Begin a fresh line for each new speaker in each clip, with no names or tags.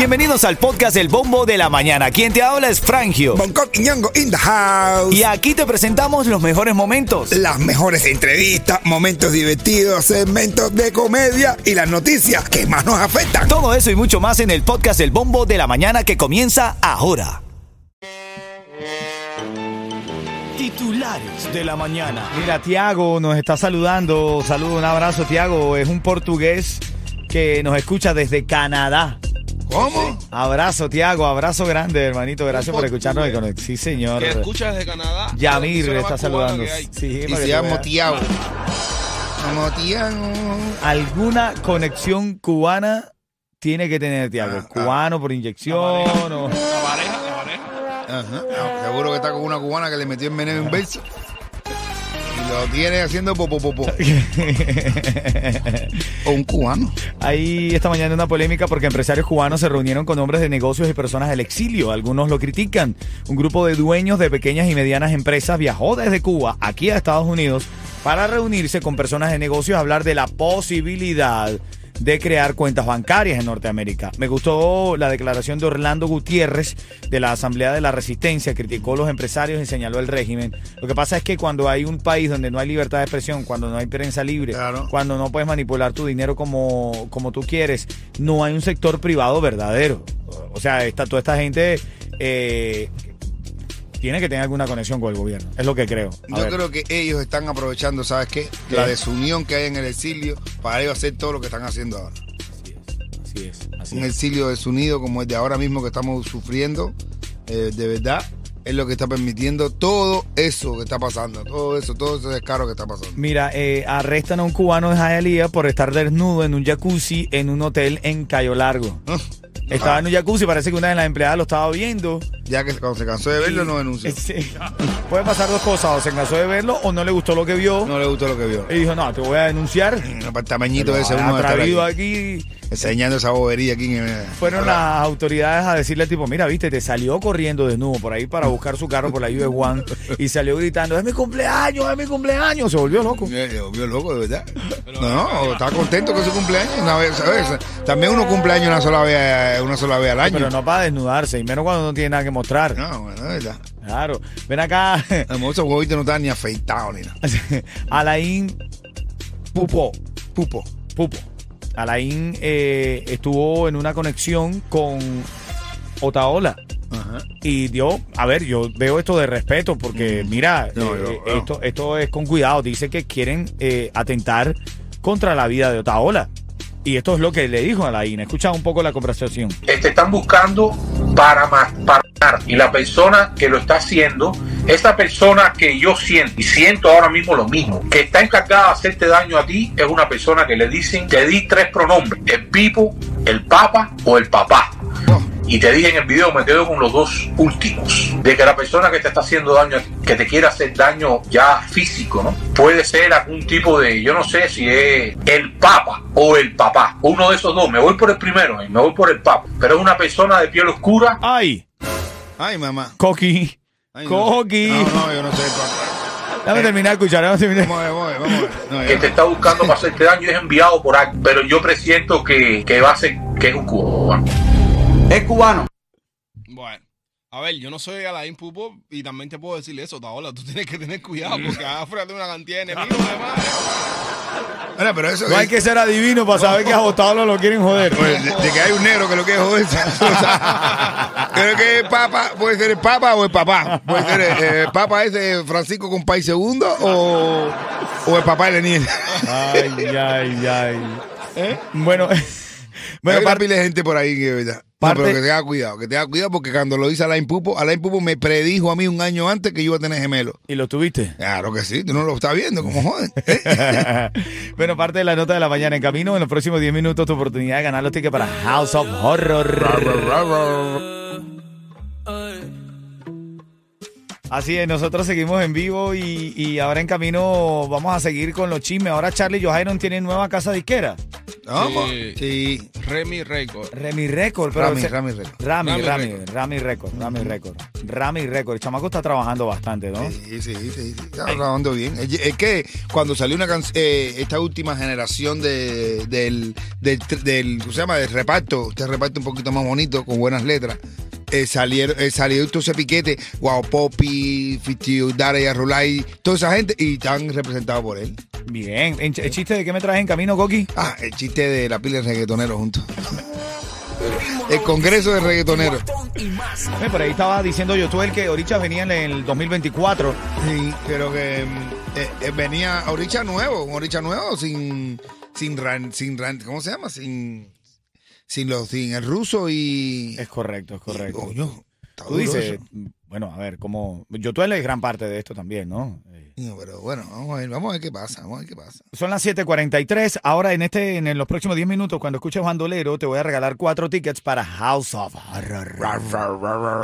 Bienvenidos al podcast El Bombo de la Mañana. Quien te habla es Frangio.
Bangkok y Ñongo in the house.
Y aquí te presentamos los mejores momentos.
Las mejores entrevistas, momentos divertidos, segmentos de comedia y las noticias que más nos afectan.
Todo eso y mucho más en el podcast El Bombo de la Mañana que comienza ahora. Titulares de la mañana.
Mira, Tiago nos está saludando. Saludo, un abrazo, Tiago. Es un portugués que nos escucha desde Canadá.
¿Cómo?
Abrazo, Tiago. Abrazo grande, hermanito. Gracias por escucharnos. de Sí, señor.
que escuchas desde Canadá.
Yamir le está saludando. Sí,
Y se llama. Tiago. Motiago.
¿Alguna conexión cubana tiene que tener, Tiago?
Ah, ah.
¿Cubano por inyección o...?
La pareja, la pareja.
Ajá. Ah, Seguro que está con una cubana que le metió en veneno inverso. Lo tiene haciendo popo popo. O un cubano.
Hay esta mañana una polémica porque empresarios cubanos se reunieron con hombres de negocios y personas del exilio. Algunos lo critican. Un grupo de dueños de pequeñas y medianas empresas viajó desde Cuba aquí a Estados Unidos para reunirse con personas de negocios a hablar de la posibilidad de crear cuentas bancarias en Norteamérica. Me gustó la declaración de Orlando Gutiérrez de la Asamblea de la Resistencia, criticó a los empresarios y señaló el régimen. Lo que pasa es que cuando hay un país donde no hay libertad de expresión, cuando no hay prensa libre,
Claro.
cuando no puedes manipular tu dinero como, como tú quieres, no hay un sector privado verdadero. O sea, esta, toda esta gente eh, tiene que tener alguna conexión con el gobierno. Es lo que creo. A
Yo
ver.
creo que ellos están aprovechando, ¿sabes qué?
¿Qué?
La desunión que hay en el exilio para ellos hacer todo lo que están haciendo ahora.
Así es, así
Un
es.
exilio desunido como el de ahora mismo que estamos sufriendo, eh, de verdad, es lo que está permitiendo todo eso que está pasando. Todo eso, todo ese descaro que está pasando.
Mira, eh, arrestan a un cubano de Hialeah por estar desnudo en un jacuzzi en un hotel en Cayo Largo. Estaba en un jacuzzi, parece que una de las empleadas lo estaba viendo.
Ya que cuando se cansó de verlo, no denunció.
Sí. Puede pasar dos cosas, o se cansó de verlo o no le gustó lo que vio.
No le gustó lo que vio.
Y dijo, no, te voy a denunciar.
Un apartamenito ese uno de estar aquí,
aquí.
Enseñando esa bobería aquí. En,
Fueron las autoridades a decirle al tipo, mira, viste, te salió corriendo desnudo por ahí para buscar su carro por la US One y salió gritando, es mi cumpleaños, es mi cumpleaños. Se volvió loco.
Eh, Se volvió loco, de verdad. No, no, está contento con su cumpleaños. Una vez, ¿sabes? También uno cumpleaños una sola vez, una sola vez al año.
Pero no para desnudarse, y menos cuando no tiene nada que mostrar.
No, bueno, de verdad.
Claro. Ven acá.
A lo mejor esos huevitos no estaban ni afeitados ni nada.
Alain Pupo.
Pupo.
Pupo. Alain eh, estuvo en una conexión con Otaola.
Ajá.
Y dio, a ver, yo veo esto de respeto porque, mira.
No,
eh,
no.
Esto, esto es con cuidado. Dice que quieren eh, atentar contra la vida de Otaola. Y esto es lo que le dijo a Alain. Escucha un poco la conversación.
te están buscando para matar. y la persona que lo está haciendo esa persona que yo siento y siento ahora mismo lo mismo que está encargada de hacerte daño a ti es una persona que le dicen te di tres pronombres el pipo el papa o el papá y te dije en el video, me quedo con los dos últimos. De que la persona que te está haciendo daño, a ti, que te quiere hacer daño ya físico, ¿no? Puede ser algún tipo de, yo no sé si es el papa o el papá. Uno de esos dos. Me voy por el primero, eh, me voy por el papa. Pero es una persona de piel oscura.
¡Ay!
Ay, mamá.
Coqui.
Ay, no.
Coqui.
No, no, yo no sé.
Déjame terminar de escuchar. déjame terminar.
Vamos a ver, vamos a ver, vamos a ver. No,
que te está buscando para hacerte daño y es enviado por alguien. Pero yo presiento que, que va a ser, que es un cubano.
Bueno. A ver, yo no soy Alain Pupo y también te puedo decir eso, Taola. Tú tienes que tener cuidado porque afuera de una cantidad de enemigos, además.
Bueno, pero eso
No hay
es-
que ser adivino para saber que a Otaola lo quieren joder.
Pues, de, de que hay un negro que lo quiere joder. Creo que el papa, puede ser el papa o el papá. Puede ser eh, el papa ese Francisco con país segundo o, o el papá de Lenín.
Ay, ay, ay.
¿Eh?
Bueno,
Bueno, hay una
parte-
pila de gente por ahí que verdad. No, pero que tenga cuidado, que tenga cuidado porque cuando lo dice Alain Pupo, Alain Pupo me predijo a mí un año antes que yo iba a tener gemelo.
¿Y lo tuviste?
Claro que sí, tú no lo estás viendo, como joden. ¿eh?
bueno, parte de la nota de la mañana en camino. En los próximos 10 minutos, tu oportunidad de ganar los tickets para House of Horror. Así es, nosotros seguimos en vivo y, y ahora en camino vamos a seguir con los chismes. Ahora Charlie y Johairon tienen nueva casa disquera.
Sí.
Sí.
Remy Record.
Remy Record, pero
Rami, Rami Record.
Rami,
Rami
Rami,
Record.
Rami Record, Rami Record, Rami Record. El chamaco está trabajando bastante, ¿no?
Sí, sí, sí, sí, está trabajando bien. Es, que cuando salió una canción, esta última generación de, del, del, del, ¿cómo se llama? Del reparto, este reparto un poquito más bonito, con buenas letras, eh, salieron, eh, salió todo ese piquete, Wow Poppy, Fitio, Dare y Arrulay, toda esa gente, y están representados por él.
Bien. ¿En- ¿El chiste de qué me traes en camino, Coqui?
Ah, el chiste de la pila de reggaetoneros juntos. El congreso de reggaetoneros.
Eh, Por ahí estaba diciendo Yotuel que Oricha venía en el 2024.
Sí, pero que eh, eh, venía Oricha nuevo, un Oricha nuevo, sin, sin, ran, sin ran- ¿cómo se llama? Sin, sin, los, sin el ruso y...
Es correcto, es correcto.
Coño, está
Tú dices,
eso.
Bueno, a ver, como Yotuel es gran parte de esto también, ¿no?
No, pero bueno, vamos a ver, vamos a ver qué pasa, vamos a ver qué pasa.
Son las 7:43. Ahora, en este, en los próximos 10 minutos, cuando escuches Bandolero, te voy a regalar cuatro tickets para House of Horror.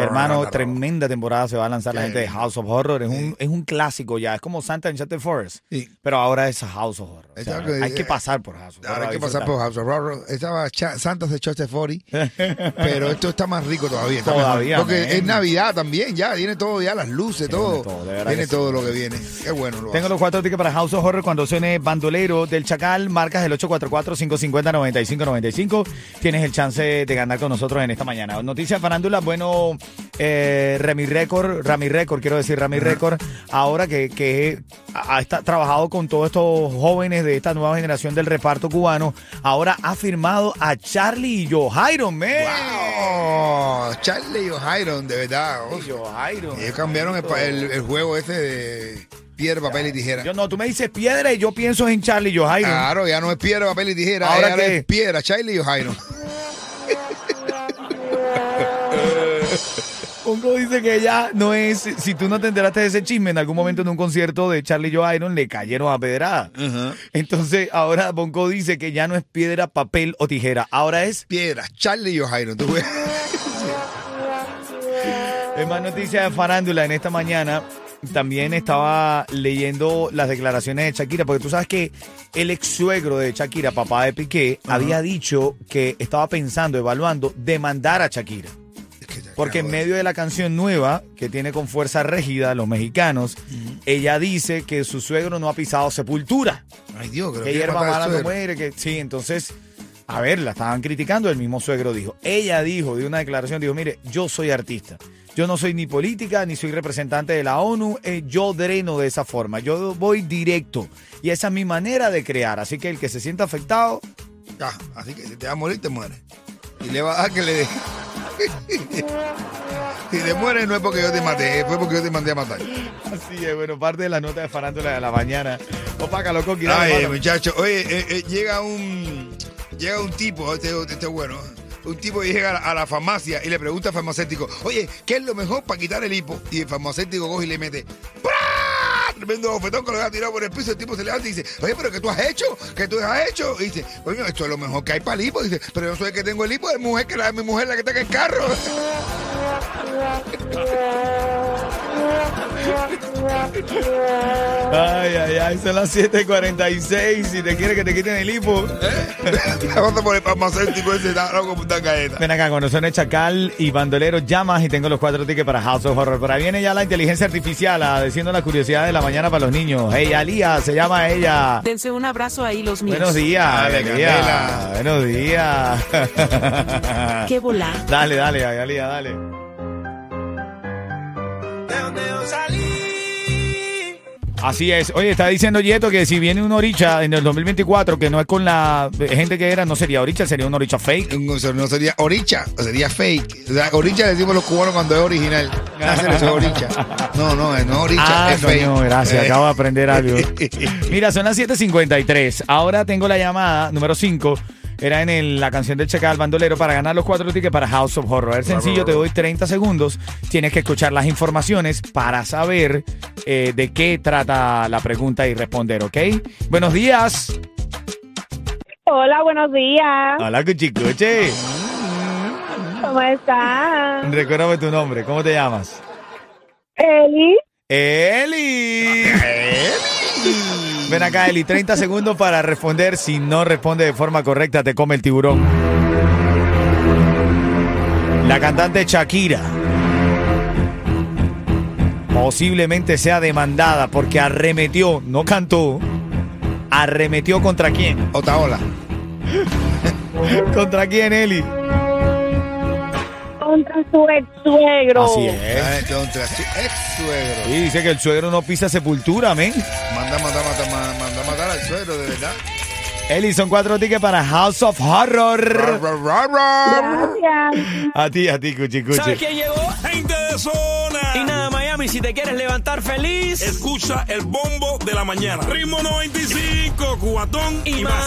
Hermano, tremenda temporada se va a lanzar la gente de House of Horror. Es un, es un clásico ya. Es como Santa en Shattered Forest.
Sí.
Pero ahora es House of Horror. O sea,
Exacto,
hay que
eh,
pasar por House of Horror.
Ahora hay que pasar por House of Horror. Estaba Cha- Santas de Choste 40, pero esto está más rico todavía. está
Todavía,
mejor. Porque
man.
es Navidad también, ya, viene todo, ya las luces, todo.
todo, sí.
todo lo que viene. Qué bueno lo
Tengo
hace.
los cuatro tickets para House of Horror cuando suene Bandolero del Chacal. Marcas el 844-550-9595. Tienes el chance de ganar con nosotros en esta mañana. Noticias farándula, bueno, eh, Rami Record, Rami Record, quiero decir Rami Record, ahora que, que ha, está- trabajado con todos estos jóvenes de esta nueva generación del reparto cubano, ahora ha firmado a Charlie y Joe man.
¡Wow! Charlie y O'Hiron, de verdad. oh.
Joe
Ellos cambiaron el, pa- el- el juego ese de piedra, papel y tijera.
Yo no, tú me dices piedra y yo pienso en Charlie y Joe
Claro, ya no es piedra, papel y tijera.
¿Ahora
es piedra, Charlie y O'Hiron.
Pongo dice que ya no es, si tú no te enteraste de ese chisme, en algún momento en un concierto de Charlie Joe Iron le cayeron a pedrada. Entonces ahora Bonco dice que ya no es piedra, papel o tijera, ahora es,
Piedra, Charlie y O'Hiron. Tú ves.
Es más noticia de farándula en esta mañana. También estaba leyendo las declaraciones de Shakira, porque tú sabes que el ex suegro de Shakira, papá de Piqué, había dicho que estaba pensando, evaluando, demandar a Shakira. Porque en medio de la canción nueva que tiene con fuerza rígida los mexicanos, ella dice que su suegro no ha pisado sepultura.
Ay, Dios, creo
Que
que
hierba mala no muere. Que, sí, entonces, a ver, la estaban criticando. El mismo suegro dijo. Ella dijo, de una declaración, dijo: Mire, yo soy artista. Yo no soy ni política, ni soy representante de la ONU. eh, yo dreno de esa forma. Yo voy directo. Y esa es mi manera de crear. Así que el que se sienta afectado,
así que si te va a morir, te mueres. Y le va a dar que le dé. si te mueres no es porque yo te maté, fue porque yo te mandé a matar.
así es. Bueno, parte de la nota de farándula de la mañana. Opa, loco,
Ay, muchacho, oye, eh, eh, llega un llega un tipo, este, este es bueno, un tipo llega a la, farmacia y le pregunta al farmacéutico, oye, ¿qué es lo mejor para quitar el hipo? Y el farmacéutico coge y le mete, ¡Pra! Tremendo bofetón que lo deja tirado por el piso, el tipo se levanta y dice, oye, pero ¿qué tú has hecho? ¿Qué tú has hecho? Y dice, coño, esto es lo mejor que hay para el hipo. dice, pero yo soy el que tengo el hipo, es mujer que la, mi mujer la que está en el carro.
Ay, ay, ay, son las 7:46. Si te quiere que te quiten el hipo.
Vamos por el farmacéutico ese, está loco por una galleta.
Ven acá, cuando suene Chacal y Bandolero, llamas y tengo los cuatro tickets para House of Horror. Por ahí viene ya la inteligencia artificial, a, diciendo la curiosidad de la mañana para los niños. Hey, Alía, se llama ella.
Dense un abrazo ahí los míos.
Buenos días,
Dale,
Alía. Buenos días.
Qué volá.
dale, dale, Alía, dale. Así es. Oye, está diciendo Yeto que si viene un Oricha en el 2024, que no es con la gente que era, no sería Oricha, sería un Oricha fake.
No no sería oricha, sería fake. O sea, oricha decimos los cubanos cuando es original. Hacer eso es oricha. No, no, no es oricha,
Ah,
es fake.
coño, gracias. Acabo de aprender algo. Mira, son las 7:53. Ahora tengo la llamada número 5. Era en el- la canción del Checal Bandolero para ganar los cuatro tickets para House of Horror. Es sencillo, te doy 30 segundos. Tienes que escuchar las informaciones para saber eh, de qué trata la pregunta y responder, ¿ok? Buenos días.
Hola, buenos días.
Hola, Cuchicuche.
¿Cómo están?
Recuérdame tu nombre. ¿Cómo te llamas?
Eli.
Eli. Ven acá, Eli, 30 segundos para responder. Si no responde de forma correcta, te come el tiburón. La cantante Shakira posiblemente sea demandada porque arremetió, no cantó, arremetió contra quién.
Otaola.
¿Contra quién, Eli?
Contra su ex suegro.
Así es.
Contra su ex suegro.
Sí, dice que el suegro no pisa sepultura, men.
Manda, manda, manda, suegro, de verdad.
Eli, son cuatro tickets para House of Horror.
Gracias.
A ti, a ti, Cuchi,
¿Sabes
Cuchi.
quién llegó?
Gente de zona.
Y nada, Miami, si te quieres levantar feliz
Escucha el bombo de la mañana. Ritmo 95, cubatón y,
y
más.
más.